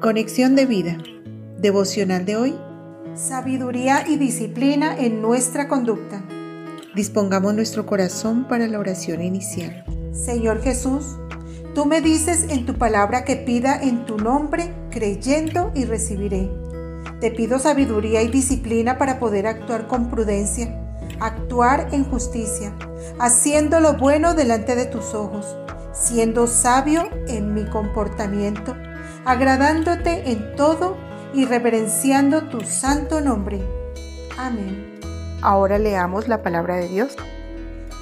Conexión de vida. Devocional de hoy. Sabiduría y disciplina en nuestra conducta. Dispongamos nuestro corazón para la oración inicial. Señor Jesús, tú me dices en tu palabra que pida en tu nombre, creyendo y recibiré. Te pido sabiduría y disciplina para poder actuar con prudencia, actuar en justicia, haciendo lo bueno delante de tus ojos, siendo sabio en mi comportamiento agradándote en todo y reverenciando tu santo nombre. Amén. Ahora leamos la palabra de Dios.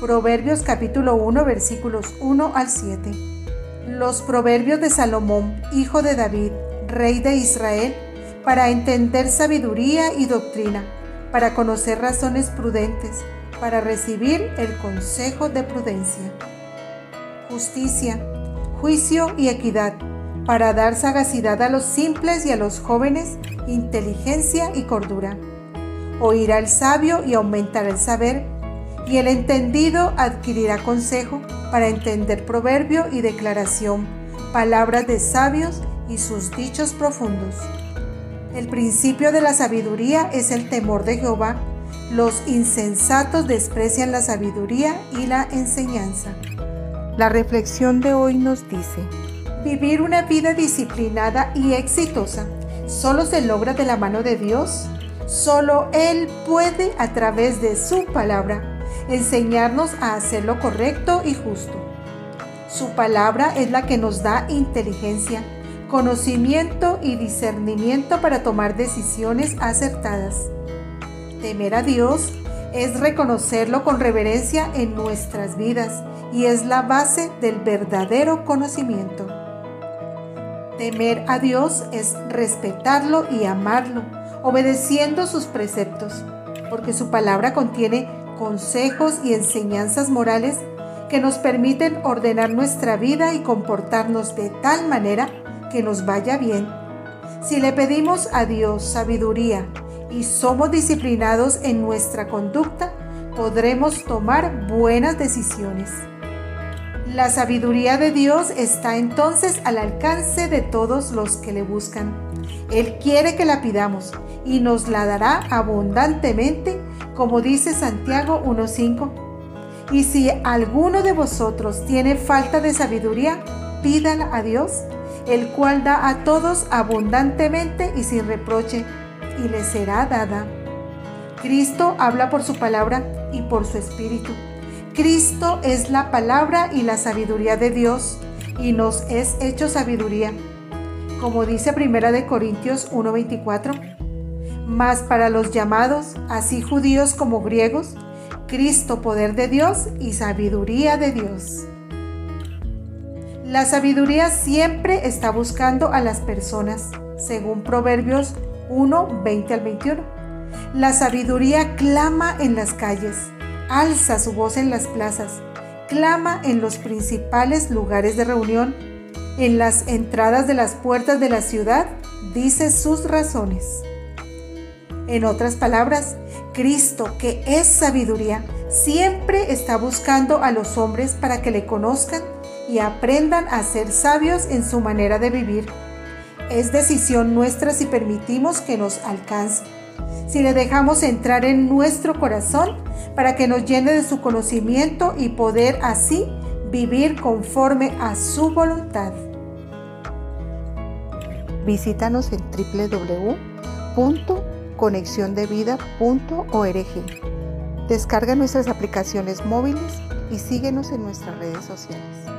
Proverbios capítulo 1 versículos 1 al 7. Los proverbios de Salomón, hijo de David, rey de Israel, para entender sabiduría y doctrina, para conocer razones prudentes, para recibir el consejo de prudencia. Justicia, juicio y equidad para dar sagacidad a los simples y a los jóvenes, inteligencia y cordura. Oirá el sabio y aumentará el saber, y el entendido adquirirá consejo para entender proverbio y declaración, palabras de sabios y sus dichos profundos. El principio de la sabiduría es el temor de Jehová. Los insensatos desprecian la sabiduría y la enseñanza. La reflexión de hoy nos dice, Vivir una vida disciplinada y exitosa solo se logra de la mano de Dios. Solo Él puede, a través de su palabra, enseñarnos a hacer lo correcto y justo. Su palabra es la que nos da inteligencia, conocimiento y discernimiento para tomar decisiones acertadas. Temer a Dios es reconocerlo con reverencia en nuestras vidas y es la base del verdadero conocimiento. Temer a Dios es respetarlo y amarlo, obedeciendo sus preceptos, porque su palabra contiene consejos y enseñanzas morales que nos permiten ordenar nuestra vida y comportarnos de tal manera que nos vaya bien. Si le pedimos a Dios sabiduría y somos disciplinados en nuestra conducta, podremos tomar buenas decisiones. La sabiduría de Dios está entonces al alcance de todos los que le buscan. Él quiere que la pidamos y nos la dará abundantemente, como dice Santiago 1.5. Y si alguno de vosotros tiene falta de sabiduría, pídala a Dios, el cual da a todos abundantemente y sin reproche, y le será dada. Cristo habla por su palabra y por su espíritu. Cristo es la palabra y la sabiduría de Dios y nos es hecho sabiduría. Como dice Primera de Corintios 1:24, mas para los llamados, así judíos como griegos, Cristo poder de Dios y sabiduría de Dios. La sabiduría siempre está buscando a las personas, según Proverbios 1, 20 al 21. La sabiduría clama en las calles alza su voz en las plazas, clama en los principales lugares de reunión, en las entradas de las puertas de la ciudad, dice sus razones. En otras palabras, Cristo, que es sabiduría, siempre está buscando a los hombres para que le conozcan y aprendan a ser sabios en su manera de vivir. Es decisión nuestra si permitimos que nos alcance si le dejamos entrar en nuestro corazón para que nos llene de su conocimiento y poder así vivir conforme a su voluntad. Visítanos en www.conexiondevida.org. Descarga nuestras aplicaciones móviles y síguenos en nuestras redes sociales.